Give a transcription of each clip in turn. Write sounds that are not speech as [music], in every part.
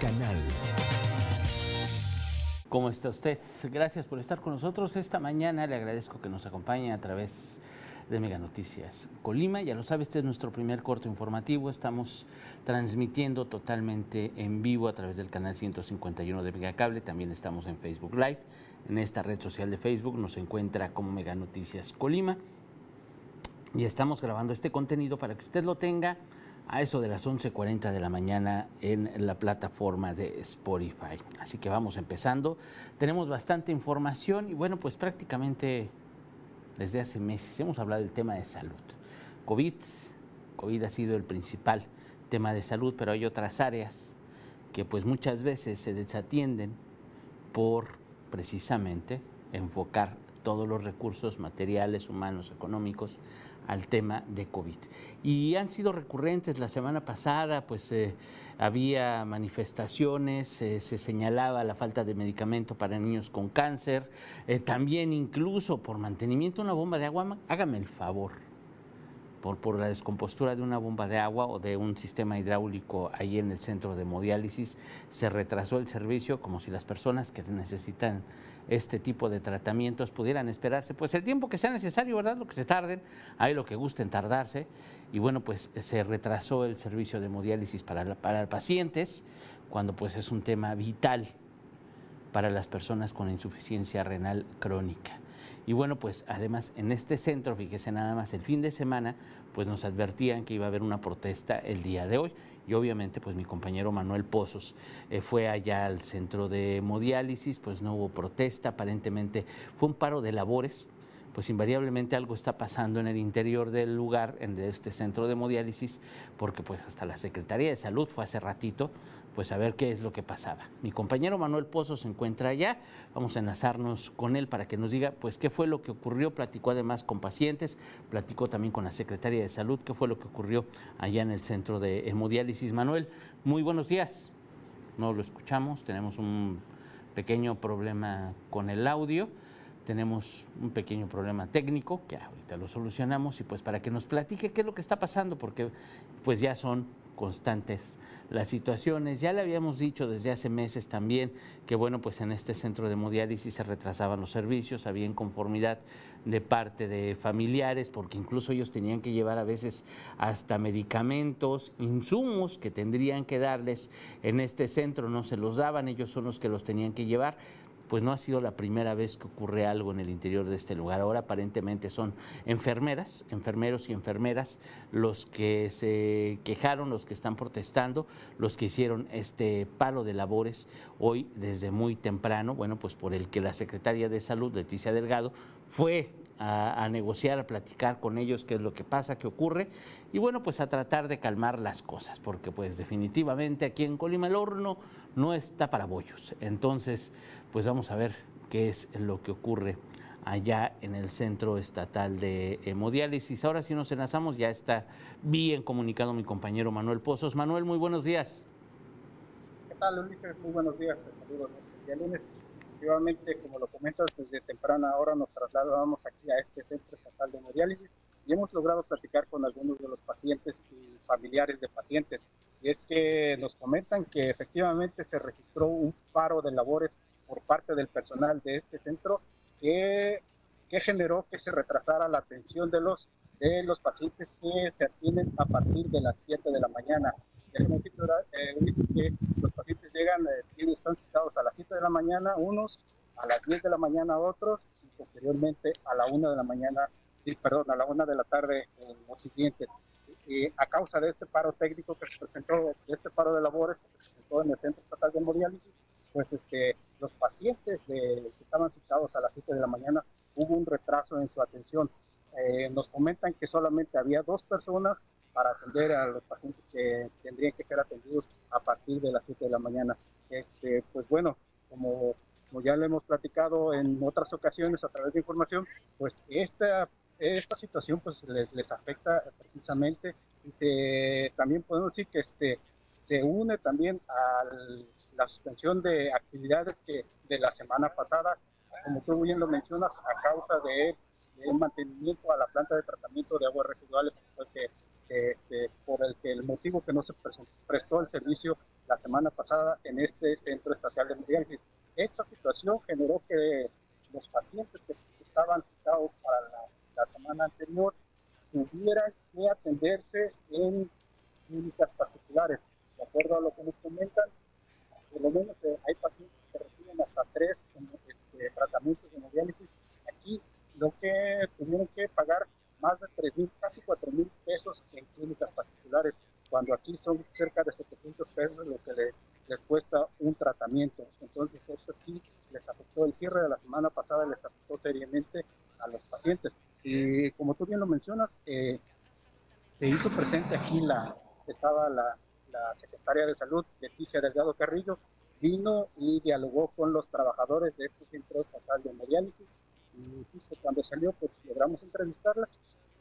Canal. ¿Cómo está usted? Gracias por estar con nosotros esta mañana. Le agradezco que nos acompañe a través de Mega Noticias Colima. Ya lo sabe, este es nuestro primer corto informativo. Estamos transmitiendo totalmente en vivo a través del canal 151 de Mega Cable. También estamos en Facebook Live. En esta red social de Facebook nos encuentra como Mega Noticias Colima. Y estamos grabando este contenido para que usted lo tenga a eso de las 11.40 de la mañana en la plataforma de Spotify. Así que vamos empezando. Tenemos bastante información y bueno, pues prácticamente desde hace meses hemos hablado del tema de salud. COVID, COVID ha sido el principal tema de salud, pero hay otras áreas que pues muchas veces se desatienden por precisamente enfocar todos los recursos materiales, humanos, económicos al tema de COVID. Y han sido recurrentes. La semana pasada, pues eh, había manifestaciones, eh, se señalaba la falta de medicamento para niños con cáncer, eh, también incluso por mantenimiento de una bomba de agua. Hágame el favor. Por, la descompostura de una bomba de agua o de un sistema hidráulico ahí en el centro de hemodiálisis, se retrasó el servicio como si las personas que necesitan este tipo de tratamientos pudieran esperarse, pues el tiempo que sea necesario, ¿verdad? Lo que se tarden, hay lo que gusten tardarse. Y bueno, pues se retrasó el servicio de hemodiálisis para, para pacientes, cuando pues es un tema vital para las personas con insuficiencia renal crónica. Y bueno, pues además en este centro, fíjese nada más, el fin de semana, pues nos advertían que iba a haber una protesta el día de hoy. Y obviamente pues mi compañero Manuel Pozos eh, fue allá al centro de hemodiálisis, pues no hubo protesta, aparentemente fue un paro de labores, pues invariablemente algo está pasando en el interior del lugar, en este centro de hemodiálisis, porque pues hasta la Secretaría de Salud fue hace ratito, pues a ver qué es lo que pasaba. Mi compañero Manuel Pozo se encuentra allá, vamos a enlazarnos con él para que nos diga pues qué fue lo que ocurrió, platicó además con pacientes, platicó también con la Secretaría de Salud, qué fue lo que ocurrió allá en el centro de hemodiálisis. Manuel, muy buenos días. No lo escuchamos, tenemos un pequeño problema con el audio tenemos un pequeño problema técnico que ahorita lo solucionamos y pues para que nos platique qué es lo que está pasando porque pues ya son constantes las situaciones. Ya le habíamos dicho desde hace meses también que bueno, pues en este centro de hemodiálisis se retrasaban los servicios, había inconformidad de parte de familiares porque incluso ellos tenían que llevar a veces hasta medicamentos, insumos que tendrían que darles en este centro, no se los daban, ellos son los que los tenían que llevar pues no ha sido la primera vez que ocurre algo en el interior de este lugar. Ahora aparentemente son enfermeras, enfermeros y enfermeras los que se quejaron, los que están protestando, los que hicieron este paro de labores hoy desde muy temprano, bueno, pues por el que la secretaria de Salud, Leticia Delgado, fue a, negociar, a platicar con ellos qué es lo que pasa, qué ocurre, y bueno, pues a tratar de calmar las cosas, porque pues definitivamente aquí en Colima el horno no está para bollos. Entonces, pues vamos a ver qué es lo que ocurre allá en el Centro Estatal de Hemodiálisis. Ahora sí nos enlazamos, ya está bien comunicado mi compañero Manuel Pozos. Manuel, muy buenos días. ¿Qué tal, Ulises? Muy buenos días, te saludo día lunes efectivamente, como lo comentas, desde temprana hora nos trasladamos aquí a este centro estatal de hemodiálisis y hemos logrado platicar con algunos de los pacientes y familiares de pacientes. Y es que nos comentan que efectivamente se registró un paro de labores por parte del personal de este centro que, que generó que se retrasara la atención de los, de los pacientes que se atienden a partir de las 7 de la mañana. Déjenme decir, eh, que los pacientes llegan, eh, están citados a las 7 de la mañana unos, a las 10 de la mañana otros y posteriormente a la 1 de la mañana, perdón, a la 1 de la tarde eh, los siguientes. Y a causa de este paro técnico que se presentó, de este paro de labores que se presentó en el Centro Estatal de Hemodiálisis, pues este, los pacientes de, que estaban citados a las 7 de la mañana hubo un retraso en su atención. Eh, nos comentan que solamente había dos personas para atender a los pacientes que tendrían que ser atendidos a partir de las 7 de la mañana. Este, pues bueno, como, como ya le hemos platicado en otras ocasiones a través de información, pues esta, esta situación pues les, les afecta precisamente y se, también podemos decir que este, se une también a la suspensión de actividades que de la semana pasada, como tú bien lo mencionas, a causa de de mantenimiento a la planta de tratamiento de aguas residuales que, este, por el que el motivo que no se prestó el servicio la semana pasada en este centro estatal de hemodiálisis. Esta situación generó que los pacientes que estaban citados para la, la semana anterior tuvieran que atenderse en clínicas particulares. De acuerdo a lo que nos comentan, por lo menos eh, hay pacientes que reciben hasta tres este, tratamientos de hemodiálisis. Aquí lo que tuvieron que pagar más de 3 mil, casi 4 mil pesos en clínicas particulares, cuando aquí son cerca de 700 pesos lo que les cuesta un tratamiento. Entonces, esto sí les afectó el cierre de la semana pasada, les afectó seriamente a los pacientes. Y como tú bien lo mencionas, eh, se hizo presente aquí la, estaba la, la secretaria de Salud, Leticia Delgado Carrillo, vino y dialogó con los trabajadores de este centro estatal de hemodiálisis y justo cuando salió pues logramos entrevistarla.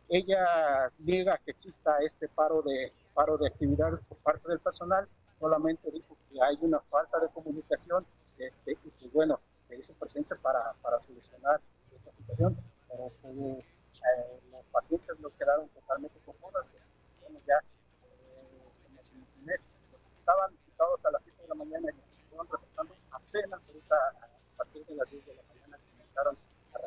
Ella niega que exista este paro de, paro de actividades por parte del personal, solamente dijo que hay una falta de comunicación este, y pues bueno, se hizo presente para, para solucionar esta situación, pero pues, eh, los pacientes no quedaron totalmente conformes, bueno, ya estaban citados a las 7 de la mañana se apenas ahorita a partir de las 10 de la mañana comenzaron a.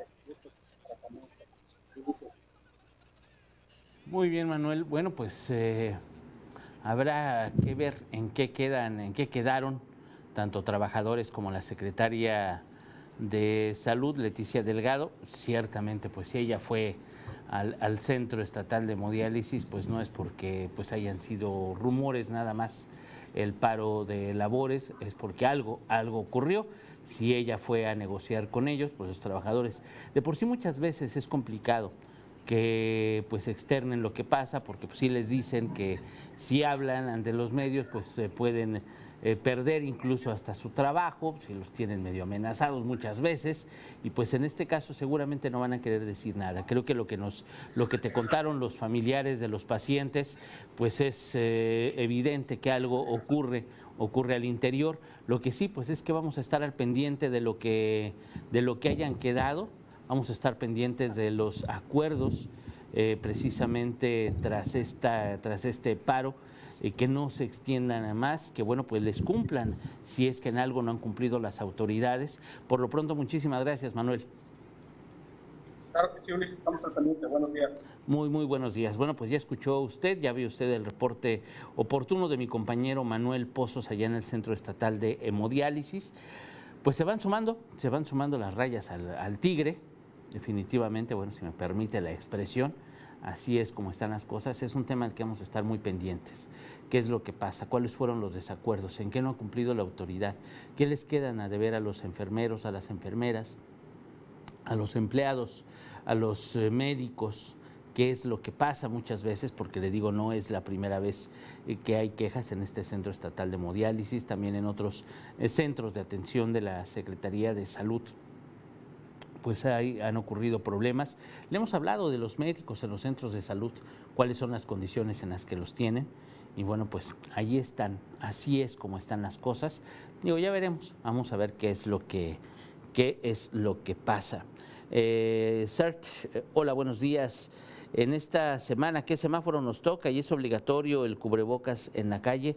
Muy bien, Manuel. Bueno, pues eh, habrá que ver en qué quedan, en qué quedaron tanto trabajadores como la secretaria de Salud, Leticia Delgado. Ciertamente, pues si ella fue al, Centro Estatal de Hemodiálisis, pues no es porque pues hayan sido rumores nada más el paro de labores, es porque algo, algo ocurrió. Si ella fue a negociar con ellos, pues los trabajadores, de por sí muchas veces es complicado que pues externen lo que pasa, porque pues, sí les dicen que si hablan ante los medios, pues se pueden eh, perder incluso hasta su trabajo, si los tienen medio amenazados muchas veces, y pues en este caso seguramente no van a querer decir nada. Creo que lo que nos, lo que te contaron los familiares de los pacientes, pues es eh, evidente que algo ocurre, ocurre al interior. Lo que sí, pues es que vamos a estar al pendiente de lo que, de lo que hayan quedado, vamos a estar pendientes de los acuerdos. Eh, precisamente tras, esta, tras este paro eh, que no se extiendan a más, que bueno, pues les cumplan si es que en algo no han cumplido las autoridades. Por lo pronto, muchísimas gracias, Manuel. Claro que sí, Ulises, estamos al pendiente. Buenos días. Muy, muy buenos días. Bueno, pues ya escuchó usted, ya vio usted el reporte oportuno de mi compañero Manuel Pozos allá en el Centro Estatal de Hemodiálisis. Pues se van sumando, se van sumando las rayas al, al tigre, definitivamente, bueno, si me permite la expresión así es como están las cosas, es un tema al que vamos a estar muy pendientes. ¿Qué es lo que pasa? ¿Cuáles fueron los desacuerdos? ¿En qué no ha cumplido la autoridad? ¿Qué les quedan a deber a los enfermeros, a las enfermeras, a los empleados, a los eh, médicos? qué es lo que pasa muchas veces, porque le digo, no es la primera vez eh, que hay quejas en este centro estatal de hemodiálisis, también en otros eh, centros de atención de la Secretaría de Salud pues ahí han ocurrido problemas. Le hemos hablado de los médicos en los centros de salud, cuáles son las condiciones en las que los tienen. Y bueno, pues ahí están, así es como están las cosas. Digo, ya veremos, vamos a ver qué es lo que, qué es lo que pasa. Eh, Search, eh, hola, buenos días. En esta semana, ¿qué semáforo nos toca? Y es obligatorio el cubrebocas en la calle.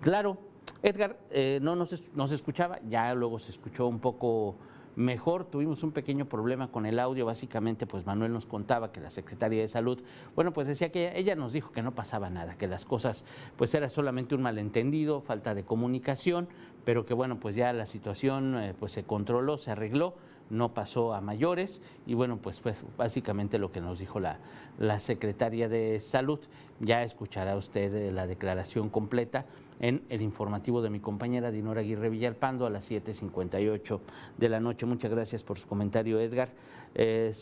Claro, Edgar, eh, no nos, nos escuchaba, ya luego se escuchó un poco mejor. Tuvimos un pequeño problema con el audio, básicamente pues Manuel nos contaba que la Secretaría de Salud, bueno, pues decía que ella, nos dijo que no pasaba nada, que las cosas pues era solamente un malentendido, falta de comunicación, pero que bueno, pues ya la situación eh, pues se controló, se arregló no pasó a mayores y bueno, pues, pues básicamente lo que nos dijo la, la secretaria de Salud. Ya escuchará usted eh, la declaración completa en el informativo de mi compañera Dinora Aguirre Villalpando a las 7.58 de la noche. Muchas gracias por su comentario, Edgar. Eh,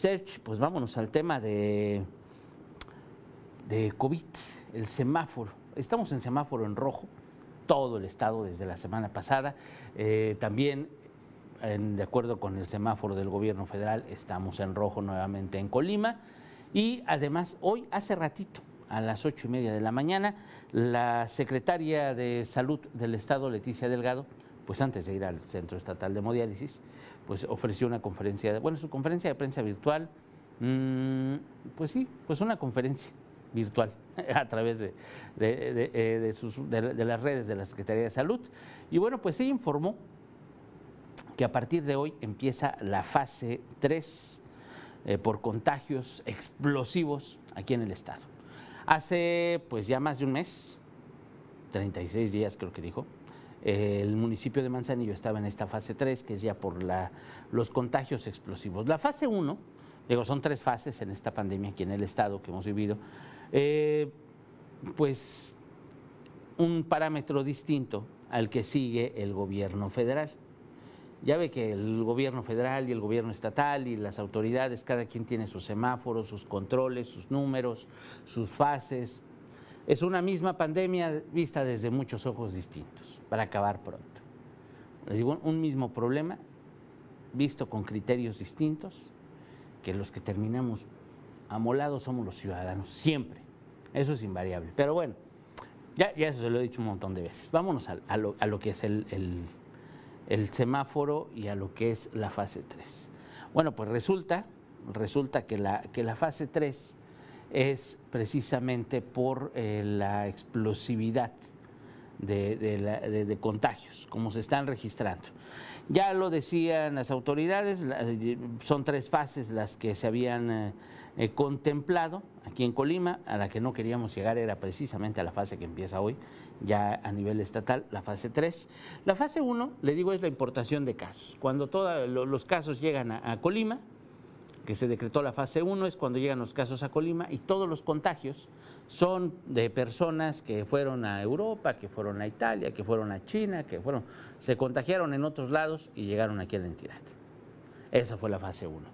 pues vámonos al tema de, de COVID, el semáforo. Estamos en semáforo en rojo, todo el estado desde la semana pasada. Eh, también de acuerdo con el semáforo del gobierno federal, estamos en rojo nuevamente en Colima. Y además, hoy, hace ratito, a las ocho y media de la mañana, la secretaria de Salud del Estado, Leticia Delgado, pues antes de ir al Centro Estatal de Hemodiálisis, pues ofreció una conferencia, bueno, su conferencia de prensa virtual, Mm, pues sí, pues una conferencia virtual [laughs] a través de, eh, de, las redes de la Secretaría de Salud. Y bueno, pues ella informó que a partir de hoy empieza la fase 3 eh, por contagios explosivos aquí en el estado. Hace pues ya más de un mes, 36 días creo que dijo, el municipio de Manzanillo estaba en esta fase 3, que es ya por la, los contagios explosivos. La fase 1, digo, son tres fases en esta pandemia aquí en el estado que hemos vivido, eh, pues un parámetro distinto al que sigue el gobierno federal. Ya ve que el gobierno federal y el gobierno estatal y las autoridades, cada quien tiene sus semáforos, sus controles, sus números, sus fases. Es una misma pandemia vista desde muchos ojos distintos, para acabar pronto. Les digo, un mismo problema visto con criterios distintos, que los que terminamos amolados somos los ciudadanos, siempre. Eso es invariable. Pero bueno, ya, ya eso se lo he dicho un montón de veces. Vámonos a, lo, que es el, semáforo y a lo que es la fase 3. Bueno, pues resulta, resulta que, la, que la fase 3 es precisamente por eh, la explosividad de, contagios, como se están registrando. Ya lo decían las autoridades, son tres fases las que se habían eh, eh, contemplado aquí en Colima, a la que no queríamos llegar era precisamente a la fase que empieza hoy, ya a nivel estatal, la fase 3. La fase 1, le digo, es la importación de casos. Cuando todos los casos llegan a, Colima, que se decretó la fase 1, es cuando llegan los casos a Colima y todos los contagios son de personas que fueron a Europa, que fueron a Italia, que fueron a China, que fueron, se contagiaron en otros lados y llegaron aquí a la entidad. Esa fue la fase 1.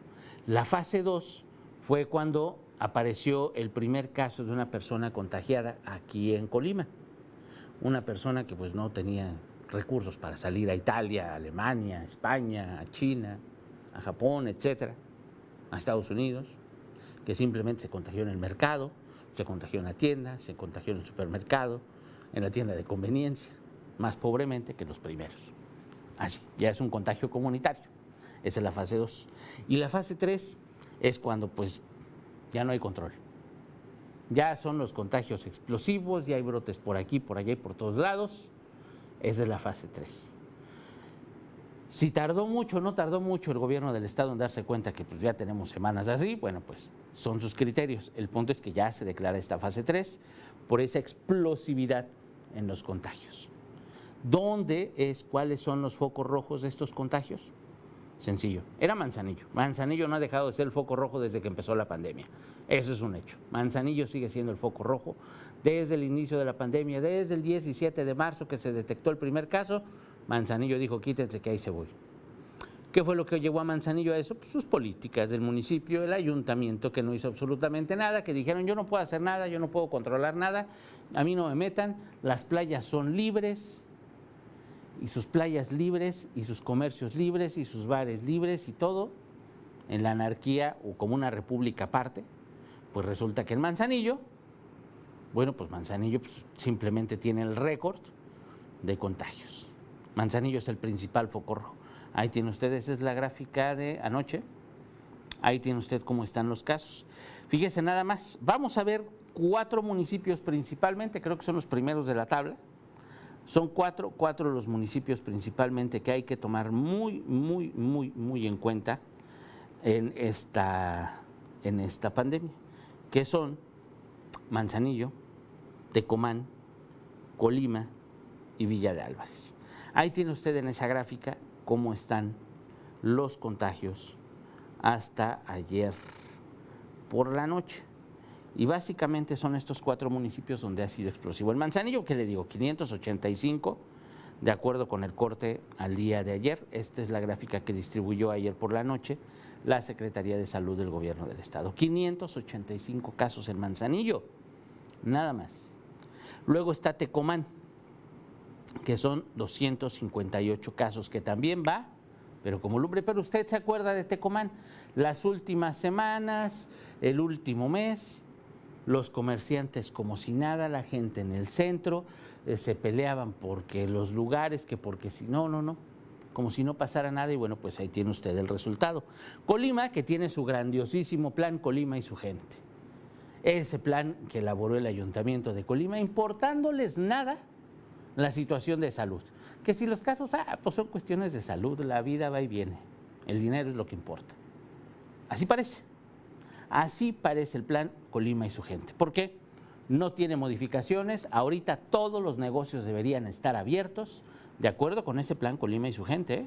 La fase 2 fue cuando apareció el primer caso de una persona contagiada aquí en Colima. Una persona que pues no tenía recursos para salir a Italia, a Alemania, a España, a China, a Japón, etcétera, a Estados Unidos, que simplemente se contagió en el mercado, se contagió en la tienda, se contagió en el supermercado, en la tienda de conveniencia, más pobremente que los primeros. Así, ya es un contagio comunitario. Esa es la fase 2. Y la fase 3 es cuando pues ya no hay control. Ya son los contagios explosivos, ya hay brotes por aquí, por allá y por todos lados. Esa es la fase 3. Si tardó mucho o no tardó mucho el gobierno del estado en darse cuenta que pues, ya tenemos semanas así, bueno, pues son sus criterios. El punto es que ya se declara esta fase 3 por esa explosividad en los contagios. ¿Dónde es, cuáles son los focos rojos de estos contagios? Sencillo. Era Manzanillo. Manzanillo no ha dejado de ser el foco rojo desde que empezó la pandemia. Eso es un hecho. Manzanillo sigue siendo el foco rojo desde el inicio de la pandemia, desde el 17 de marzo que se detectó el primer caso. Manzanillo dijo, quítense que ahí se voy. ¿Qué fue lo que llevó a Manzanillo a eso? Pues sus políticas del municipio, el ayuntamiento que no hizo absolutamente nada, que dijeron yo no puedo hacer nada, yo no puedo controlar nada, a mí no me metan, las playas son libres, y sus playas libres y sus comercios libres y sus bares libres y todo en la anarquía o como una república aparte, pues resulta que en Manzanillo, bueno, pues Manzanillo pues, simplemente tiene el récord de contagios. Manzanillo es el principal foco. Ahí tiene usted, esa es la gráfica de anoche. Ahí tiene usted cómo están los casos. Fíjese nada más, vamos a ver cuatro municipios principalmente, creo que son los primeros de la tabla son cuatro, cuatro los municipios principalmente que hay que tomar muy, muy, muy, muy en cuenta en esta, en esta pandemia, que son Manzanillo, Tecomán, Colima y Villa de Álvarez. Ahí tiene usted en esa gráfica cómo están los contagios hasta ayer por la noche. Y básicamente son estos cuatro municipios donde ha sido explosivo. El Manzanillo, ¿qué le digo? 585, de acuerdo con el corte al día de ayer. Esta es la gráfica que distribuyó ayer por la noche la Secretaría de Salud del Gobierno del Estado. 585 casos en Manzanillo, nada más. Luego está Tecomán, que son 258 casos, que también va, pero como lumbre. Pero usted se acuerda de Tecomán, las últimas semanas, el último mes, los comerciantes como si nada, la gente en el centro, eh, se peleaban porque los lugares, que porque si no, no, no. como si no pasara nada y bueno, pues ahí tiene usted el resultado. Colima, que tiene su grandiosísimo plan Colima y su gente. Ese plan que elaboró el ayuntamiento de Colima, importándoles nada la situación de salud. Que si los casos, ah, pues son cuestiones de salud, la vida va y viene, el dinero es lo que importa. Así parece. Así parece el plan Colima y su gente. ¿Por qué? No tiene modificaciones. Ahorita todos los negocios deberían estar abiertos de acuerdo con ese plan Colima y su gente. ¿eh?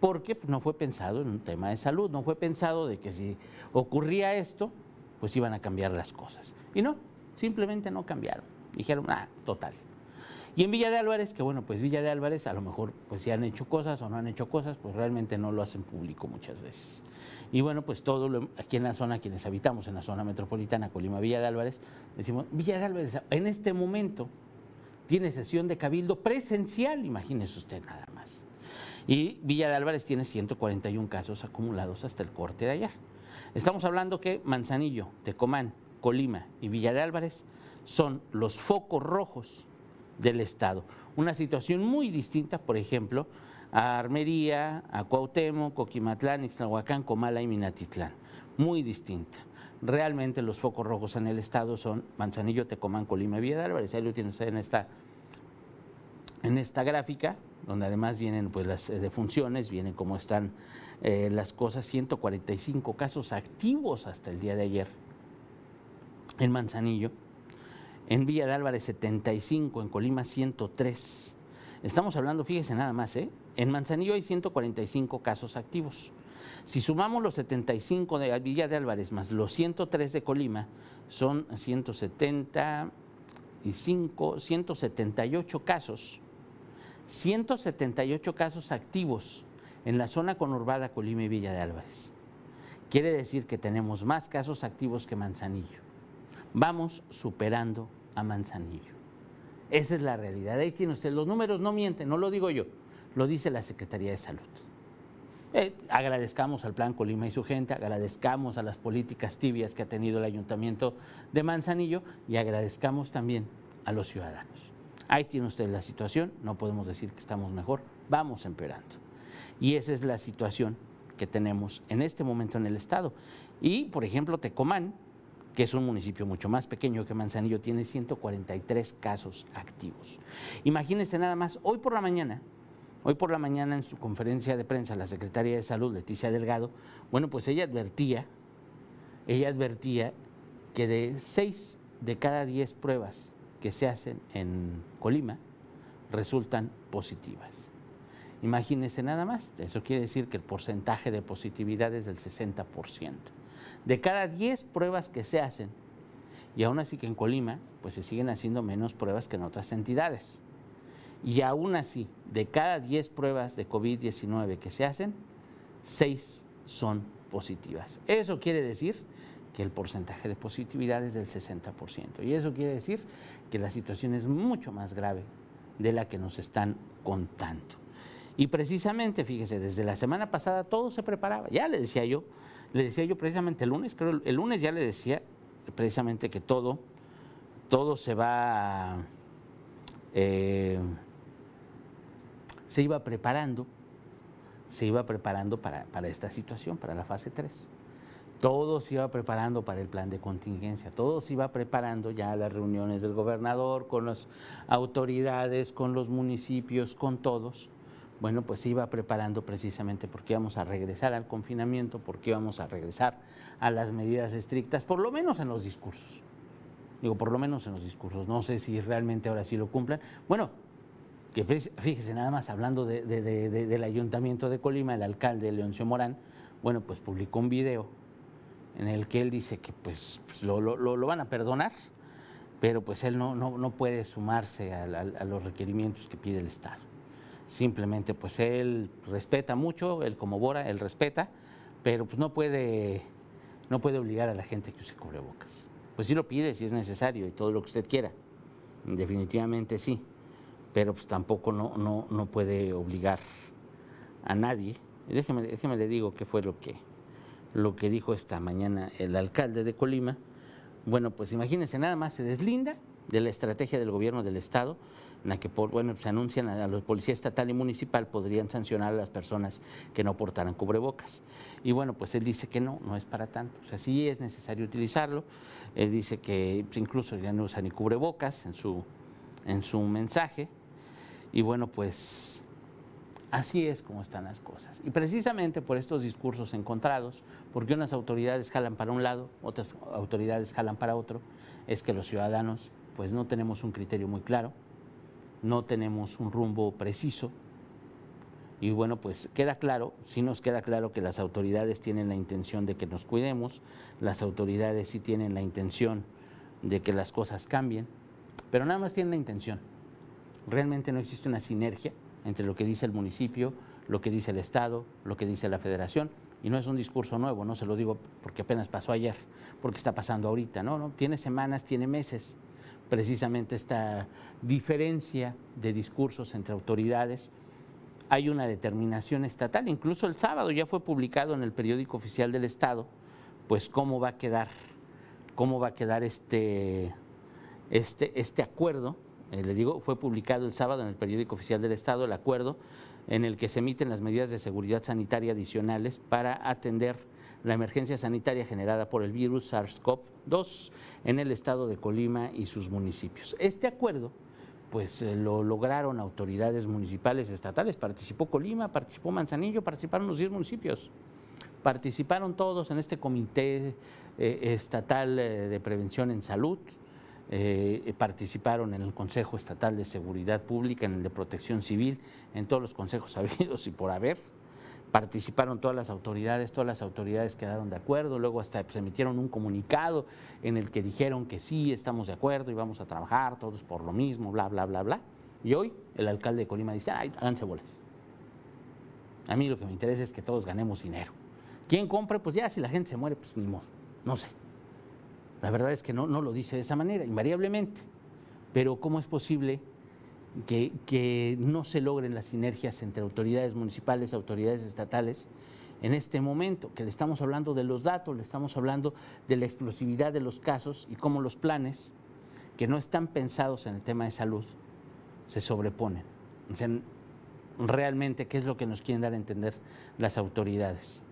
Porque no fue pensado en un tema de salud, no fue pensado de que si ocurría esto, pues iban a cambiar las cosas. Y no, simplemente no cambiaron. Dijeron, ah, total. Y en Villa de Álvarez, que bueno, pues Villa de Álvarez a lo mejor pues si han hecho cosas o no han hecho cosas, pues realmente no lo hacen público muchas veces. Y bueno, pues todo lo, aquí en la zona, quienes habitamos en la zona metropolitana, Colima, Villa de Álvarez, decimos, Villa de Álvarez en este momento tiene sesión de cabildo presencial, imagínese usted nada más. Y Villa de Álvarez tiene 141 casos acumulados hasta el corte de ayer. Estamos hablando que Manzanillo, Tecomán, Colima y Villa de Álvarez son los focos rojos del Estado. Una situación muy distinta, por ejemplo, a Armería, a Cuauhtémoc, Coquimatlán, Ixtlahuacán, Comala y Minatitlán. Muy distinta. Realmente los focos rojos en el estado son Manzanillo, Tecomán, Colima y Villa de Álvarez. Ahí lo tiene usted en esta, en esta gráfica, donde además vienen pues, las eh, defunciones, vienen cómo están eh, las cosas. 145 casos activos hasta el día de ayer en Manzanillo. En Villa de Álvarez 75, en Colima 103. Estamos hablando, fíjese nada más, ¿eh? En Manzanillo hay 145 casos activos. Si sumamos los 75 de Villa de Álvarez más los 103 de Colima, son 175, 178 casos. 178 casos activos en la zona conurbada Colima y Villa de Álvarez. Quiere decir que tenemos más casos activos que Manzanillo. Vamos superando a Manzanillo. Esa es la realidad. Ahí tiene usted, los números no mienten, no lo digo yo lo dice la Secretaría de Salud. Eh, agradezcamos al Plan Colima y su gente, agradezcamos a las políticas tibias que ha tenido el Ayuntamiento de Manzanillo y agradezcamos también a los ciudadanos. Ahí tiene usted la situación, no podemos decir que estamos mejor, vamos empeorando. Y esa es la situación que tenemos en este momento en el Estado. Y, por ejemplo, Tecomán, que es un municipio mucho más pequeño que Manzanillo, tiene 143 casos activos. Imagínense nada más, hoy por la mañana Hoy por la mañana en su conferencia de prensa la secretaria de Salud, Leticia Delgado, bueno, pues ella advertía, ella advertía que de seis de cada diez pruebas que se hacen en Colima resultan positivas. Imagínense nada más, eso quiere decir que el porcentaje de positividad es del 60%. De cada 10 pruebas que se hacen, y aún así que en Colima, pues se siguen haciendo menos pruebas que en otras entidades. Y aún así, de cada 10 pruebas de COVID-19 que se hacen, 6 son positivas. Eso quiere decir que el porcentaje de positividad es del 60%. Y eso quiere decir que la situación es mucho más grave de la que nos están contando. Y precisamente, fíjese, desde la semana pasada todo se preparaba. Ya le decía yo, le decía yo precisamente el lunes, creo, el lunes ya le decía precisamente que todo, todo se va... Eh, se iba preparando, se iba preparando para, esta situación, para la fase 3. Todo se iba preparando para el plan de contingencia, todo se iba preparando ya las reuniones del gobernador, con las autoridades, con los municipios, con todos. Bueno, pues se iba preparando precisamente porque íbamos a regresar al confinamiento, porque íbamos a regresar a las medidas estrictas, por lo menos en los discursos. Digo, por lo menos en los discursos. No sé si realmente ahora sí lo cumplan. Bueno, que fíjese nada más hablando del ayuntamiento de Colima, el alcalde Leoncio Morán, bueno, pues publicó un video en el que él dice que pues, pues lo, van a perdonar, pero pues él no, puede sumarse a, los requerimientos que pide el Estado. Simplemente pues él respeta mucho, él como Bora, él respeta, pero pues no puede, no puede obligar a la gente que use cubrebocas. Pues sí lo pide si es necesario y todo lo que usted quiera, definitivamente sí pero pues tampoco no, no, no puede obligar a nadie. déjeme, déjeme le digo qué fue lo que, lo que dijo esta mañana el alcalde de Colima. Bueno, pues imagínense, nada más se deslinda de la estrategia del gobierno del Estado en la que bueno, se anuncian a los policías estatal y municipal podrían sancionar a las personas que no portaran cubrebocas. Y bueno, pues él dice que no, no es para tanto. O sea, sí es necesario utilizarlo. Él dice que incluso ya no usa ni cubrebocas en su, en su mensaje. Y bueno, pues Así es como están las cosas. Y precisamente por estos discursos encontrados, porque unas autoridades jalan para un lado, otras autoridades jalan para otro, es que los ciudadanos pues no tenemos un criterio muy claro, no tenemos un rumbo preciso. Y bueno, pues queda claro, sí nos queda claro que las autoridades tienen la intención de que nos cuidemos, las autoridades sí tienen la intención de que las cosas cambien, pero nada más tienen la intención. Realmente no existe una sinergia entre lo que dice el municipio, lo que dice el Estado, lo que dice la Federación. Y no es un discurso nuevo, no se lo digo porque apenas pasó ayer, porque está pasando ahorita, no, no, tiene semanas, tiene meses. Precisamente esta diferencia de discursos entre autoridades. Hay una determinación estatal, incluso el sábado ya fue publicado en el periódico oficial del Estado, pues cómo va a quedar, cómo va a quedar este, este, este acuerdo eh, le digo, fue publicado el sábado en el periódico oficial del Estado el acuerdo en el que se emiten las medidas de seguridad sanitaria adicionales para atender la emergencia sanitaria generada por el virus SARS-CoV-2 en el estado de Colima y sus municipios. Este acuerdo pues eh, lo lograron autoridades municipales estatales, participó Colima, participó Manzanillo, participaron los 10 municipios. Participaron todos en este comité eh, estatal de prevención en salud, eh, participaron en el Consejo Estatal de Seguridad Pública, en el de Protección Civil, en todos los consejos [laughs] habidos y por haber. Participaron todas las autoridades, todas las autoridades quedaron de acuerdo, luego hasta se emitieron un comunicado en el que dijeron que sí, estamos de acuerdo y vamos a trabajar todos por lo mismo, bla, bla, bla, bla. Y hoy el alcalde de Colima dice, ay, háganse bolas. A mí lo que me interesa es que todos ganemos dinero. ¿Quién compre? Pues ya, si la gente se muere, pues ni modo, no sé. La verdad es que no, no lo dice de esa manera, invariablemente. Pero ¿cómo es posible que, no se logren las sinergias entre autoridades municipales, autoridades estatales en este momento? Que le estamos hablando de los datos, le estamos hablando de la explosividad de los casos y cómo los planes que no están pensados en el tema de salud se sobreponen. O sea, realmente, ¿qué es lo que nos quieren dar a entender las autoridades?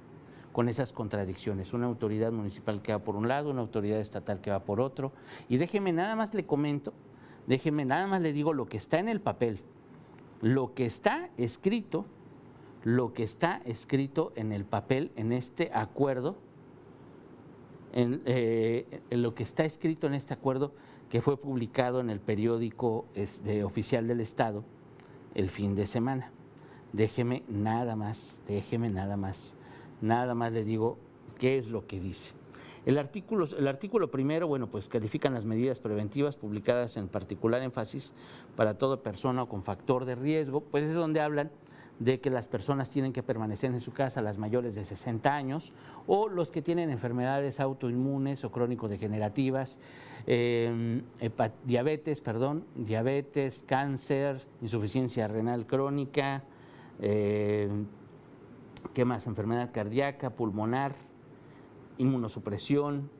con esas contradicciones. Una autoridad municipal que va por un lado, una autoridad estatal que va por otro. Y déjeme nada más le comento, déjeme nada más le digo lo que está en el papel, lo que está escrito, lo que está escrito en el papel, en este acuerdo, en, eh, lo que está escrito en este acuerdo que fue publicado en el periódico este, oficial del Estado el fin de semana. Déjeme nada más, déjeme nada más nada más le digo qué es lo que dice. El artículo, el artículo primero, bueno, pues califican las medidas preventivas publicadas en particular énfasis para toda persona con factor de riesgo, pues es donde hablan de que las personas tienen que permanecer en su casa, las mayores de 60 años, o los que tienen enfermedades autoinmunes o crónico-degenerativas, em, diabetes, perdón, diabetes, cáncer, insuficiencia renal crónica, em, ¿Qué más? Enfermedad cardíaca, pulmonar, inmunosupresión,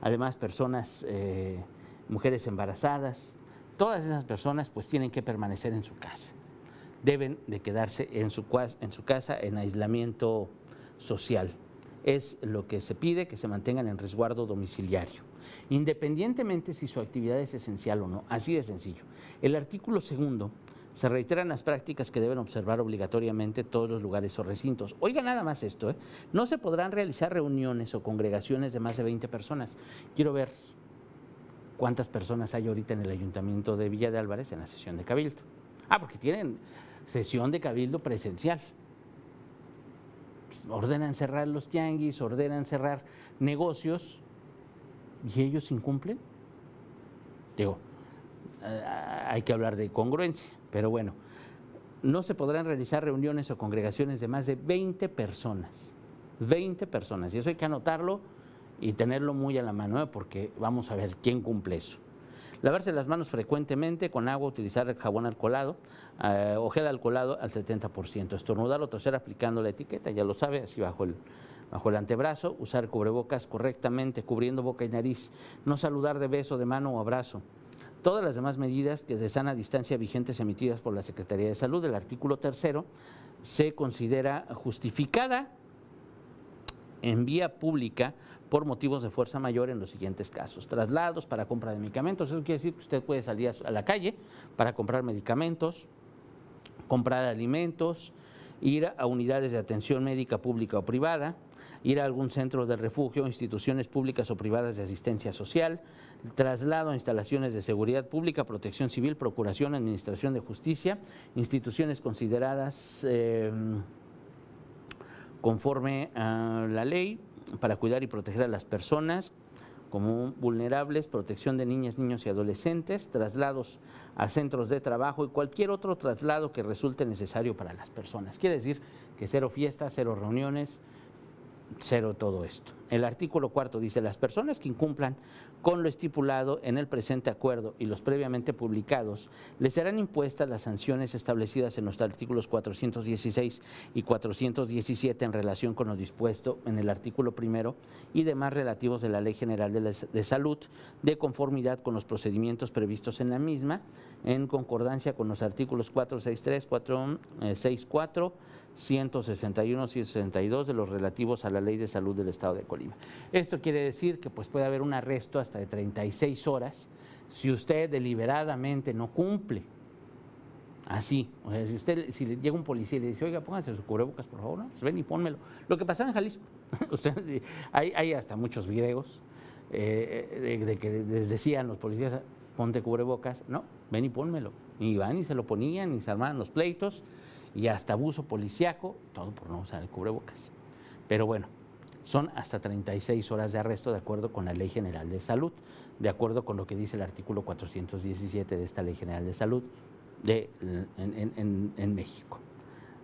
además personas, eh, mujeres embarazadas. Todas esas personas pues tienen que permanecer en su casa. Deben de quedarse en su, en su casa en aislamiento social. Es lo que se pide, que se mantengan en resguardo domiciliario, independientemente si su actividad es esencial o no. Así de sencillo. El artículo segundo se reiteran las prácticas que deben observar obligatoriamente todos los lugares o recintos. Oiga nada más esto, ¿eh? no se podrán realizar reuniones o congregaciones de más de 20 personas. Quiero ver cuántas personas hay ahorita en el ayuntamiento de Villa de Álvarez en la sesión de cabildo. Ah, porque tienen sesión de cabildo presencial. Pues, ordenan cerrar los tianguis, ordenan cerrar negocios y ellos incumplen. Digo, eh, hay que hablar de congruencia. Pero bueno, no se podrán realizar reuniones o congregaciones de más de 20 personas. 20 personas. Y eso hay que anotarlo y tenerlo muy a la mano, ¿eh? porque vamos a ver quién cumple eso. Lavarse las manos frecuentemente con agua, utilizar jabón alcoholado eh, o gel alcoholado al 70%. Estornudar o toser aplicando la etiqueta, ya lo sabe, así bajo el, bajo el antebrazo. Usar cubrebocas correctamente, cubriendo boca y nariz. No saludar de beso, de mano o abrazo todas las demás medidas que de sana distancia vigentes emitidas por la Secretaría de Salud. El artículo tercero se considera justificada en vía pública por motivos de fuerza mayor en los siguientes casos. Traslados para compra de medicamentos, eso quiere decir que usted puede salir a la calle para comprar medicamentos, comprar alimentos, ir a unidades de atención médica pública o privada, ir a algún centro de refugio, instituciones públicas o privadas de asistencia social, traslado a instalaciones de seguridad pública, protección civil, procuración, administración de justicia, instituciones consideradas... Eh, conforme a la ley para cuidar y proteger a las personas como vulnerables, protección de niñas, niños y adolescentes, traslados a centros de trabajo y cualquier otro traslado que resulte necesario para las personas. Quiere decir que cero fiestas, cero reuniones, cero todo esto. El artículo cuarto dice, las personas que incumplan con lo estipulado en el presente acuerdo y los previamente publicados, les serán impuestas las sanciones establecidas en los artículos 416 y 417 en relación con lo dispuesto en el artículo primero y demás relativos de la Ley General de, de Salud, de conformidad con los procedimientos previstos en la misma, en concordancia con los artículos 463, 464, 161 y 162 de los relativos a la Ley de Salud del Estado de Colima. Esto quiere decir que pues, puede haber un arresto hasta de 36 horas si usted deliberadamente no cumple. Así, o sea, si usted si le llega un policía y le dice, oiga, póngase su cubrebocas, por favor, ¿no? Pues ven y pónmelo. Lo que pasaba en Jalisco, [laughs] usted, hay, hay, hasta muchos videos eh, de, que les decían los policías, ponte cubrebocas, no, ven y pónmelo. Y van y se lo ponían y se armaban los pleitos y hasta abuso policiaco, todo por no usar el cubrebocas. Pero bueno, son hasta 36 horas de arresto de acuerdo con la Ley General de Salud, de acuerdo con lo que dice el artículo 417 de esta Ley General de Salud de, en, en México.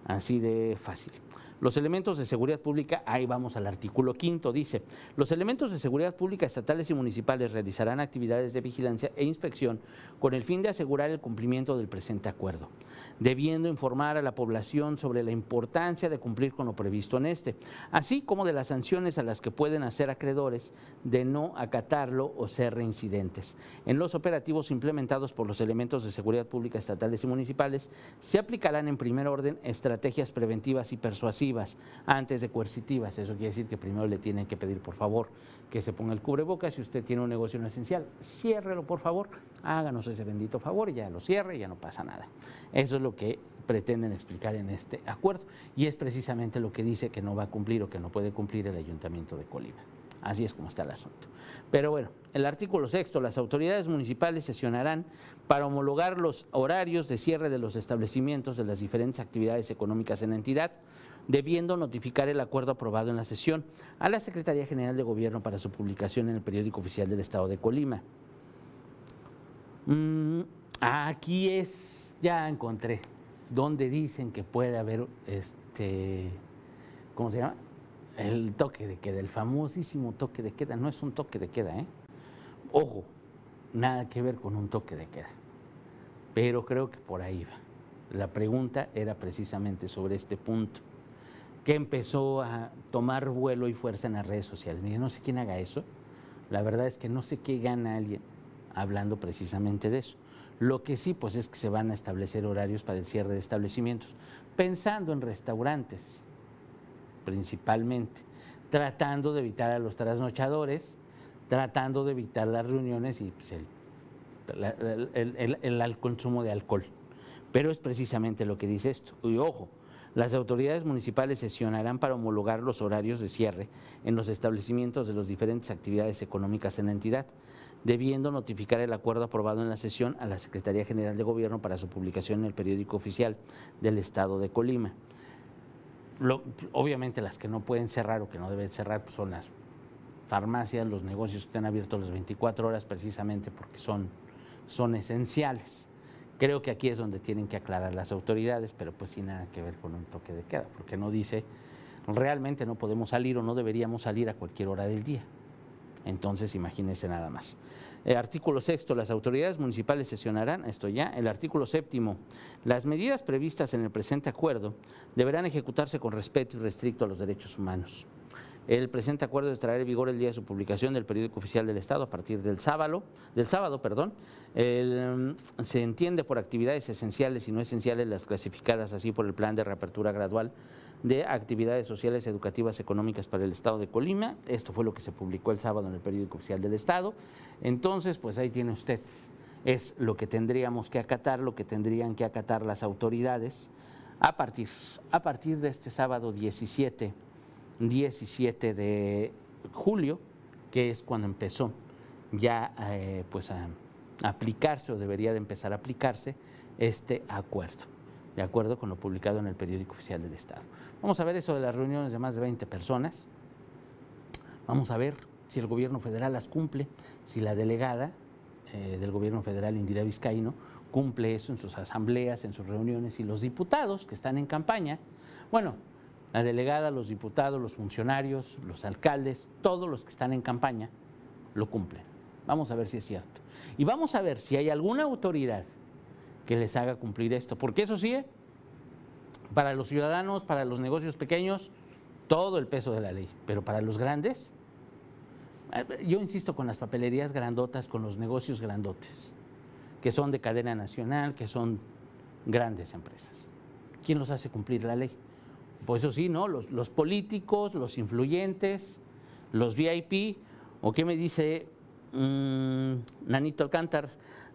Así de fácil. Los elementos de seguridad pública, ahí vamos al artículo quinto, dice, los elementos de seguridad pública estatales y municipales realizarán actividades de vigilancia e inspección con el fin de asegurar el cumplimiento del presente acuerdo, debiendo informar a la población sobre la importancia de cumplir con lo previsto en este, así como de las sanciones a las que pueden hacer acreedores de no acatarlo o ser reincidentes. En los operativos implementados por los elementos de seguridad pública estatales y municipales, se aplicarán en primer orden estrategias preventivas y persuasivas antes de coercitivas. Eso quiere decir que primero le tienen que pedir, por favor, que se ponga el cubrebocas. Si usted tiene un negocio no esencial, ciérrelo, por favor, háganos ese bendito favor y ya lo cierre y ya no pasa nada. Eso es lo que pretenden explicar en este acuerdo y es precisamente lo que dice que no va a cumplir o que no puede cumplir el Ayuntamiento de Colima. Así es como está el asunto. Pero bueno, el artículo sexto, las autoridades municipales sesionarán para homologar los horarios de cierre de los establecimientos de las diferentes actividades económicas en la entidad, debiendo notificar el acuerdo aprobado en la sesión a la Secretaría General de Gobierno para su publicación en el periódico oficial del Estado de Colima. Mm, aquí es, ya encontré, donde dicen que puede haber, este, ¿cómo se llama? El toque de queda, el famosísimo toque de queda. No es un toque de queda, ¿eh? Ojo, nada que ver con un toque de queda. Pero creo que por ahí va. La pregunta era precisamente sobre este punto que empezó a tomar vuelo y fuerza en las redes sociales. Mire, no sé quién haga eso. La verdad es que no sé qué gana alguien hablando precisamente de eso. Lo que sí, pues es que se van a establecer horarios para el cierre de establecimientos, pensando en restaurantes principalmente, tratando de evitar a los trasnochadores, tratando de evitar las reuniones y pues, el, el consumo de alcohol. Pero es precisamente lo que dice esto. Y ojo, las autoridades municipales sesionarán para homologar los horarios de cierre en los establecimientos de las diferentes actividades económicas en la entidad, debiendo notificar el acuerdo aprobado en la sesión a la Secretaría General de Gobierno para su publicación en el periódico oficial del Estado de Colima. Obviamente las que no pueden cerrar o que no deben cerrar pues, son las farmacias, los negocios están abiertos las 24 horas precisamente porque son, son esenciales. Creo que aquí es donde tienen que aclarar las autoridades, pero pues sin nada que ver con un toque de queda, porque no dice realmente no podemos salir o no deberíamos salir a cualquier hora del día. Entonces, imagínense nada más. El artículo sexto, las autoridades municipales sesionarán, esto ya. El artículo séptimo, las medidas previstas en el presente acuerdo deberán ejecutarse con respeto y restricto a los derechos humanos. El presente acuerdo estará en vigor el día de su publicación del periódico oficial del Estado a partir del sábado, del sábado, perdón. Mm, se entiende por actividades esenciales y no esenciales las clasificadas así por el plan de reapertura gradual de actividades sociales, educativas, económicas para el Estado de Colima. Esto fue lo que se publicó el sábado en el periódico oficial del Estado. Entonces, pues ahí tiene usted, es lo que tendríamos que acatar, lo que tendrían que acatar las autoridades a partir, a partir de este sábado 17 17 de julio, que es cuando empezó ya eh, pues a, aplicarse o debería de empezar a aplicarse este acuerdo, de acuerdo con lo publicado en el periódico oficial del Estado. Vamos a ver eso de las reuniones de más de 20 personas. Vamos a ver si el gobierno federal las cumple, si la delegada eh, del gobierno federal, Indira Vizcaíno, cumple eso en sus asambleas, en sus reuniones y los diputados que están en campaña. Bueno, la delegada, los diputados, los funcionarios, los alcaldes, todos los que están en campaña, lo cumplen. Vamos a ver si es cierto. Y vamos a ver si hay alguna autoridad que les haga cumplir esto. Porque eso sí, para los ciudadanos, para los negocios pequeños, todo el peso de la ley. Pero para los grandes, eh, yo insisto con las papelerías grandotas, con los negocios grandotes, que son de cadena nacional, que son grandes empresas. ¿Quién los hace cumplir la ley? Pues eso sí, ¿no? Los, políticos, los influyentes, los VIP, o qué me dice mm, Nanito Alcántar,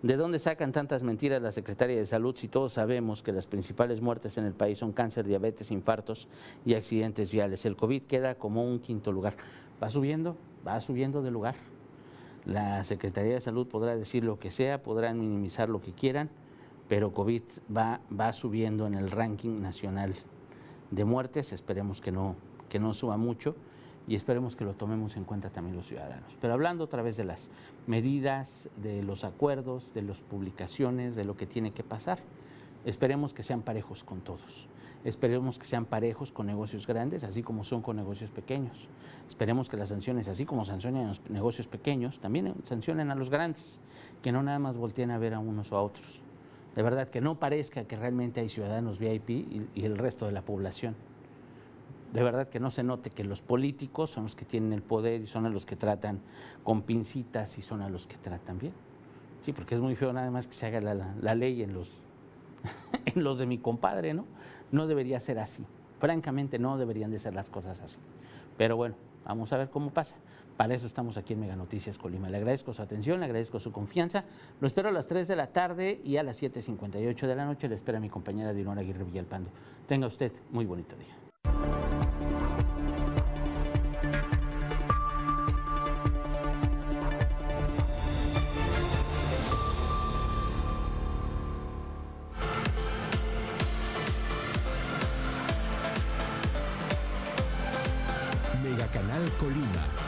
¿de dónde sacan tantas mentiras la Secretaria de Salud si todos sabemos que las principales muertes en el país son cáncer, diabetes, infartos y accidentes viales? El COVID queda como un quinto lugar. Va subiendo, va subiendo de lugar. La Secretaría de Salud podrá decir lo que sea, podrán minimizar lo que quieran, pero COVID va, va subiendo en el ranking nacional de muertes, esperemos que no, que no suba mucho y esperemos que lo tomemos en cuenta también los ciudadanos. Pero hablando otra vez de las medidas, de los acuerdos, de las publicaciones, de lo que tiene que pasar, esperemos que sean parejos con todos. Esperemos que sean parejos con negocios grandes, así como son con negocios pequeños. Esperemos que las sanciones, así como sancionen a los negocios pequeños, también sancionen a los grandes, que no nada más volteen a ver a unos o a otros de verdad que no parezca que realmente hay ciudadanos VIP y, el resto de la población. De verdad que no se note que los políticos son los que tienen el poder y son a los que tratan con pincitas y son a los que tratan bien. Sí, porque es muy feo nada más que se haga la, ley en los, [laughs] en los de mi compadre, ¿no? No debería ser así. Francamente no deberían de ser las cosas así. Pero bueno, vamos a ver cómo pasa. Para eso estamos aquí en Mega Noticias Colima. Le agradezco su atención, le agradezco su confianza. Lo espero a las 3 de la tarde y a las 7.58 de la noche le espera mi compañera Dinora Aguirre Villalpando. Tenga usted muy bonito día. Colima.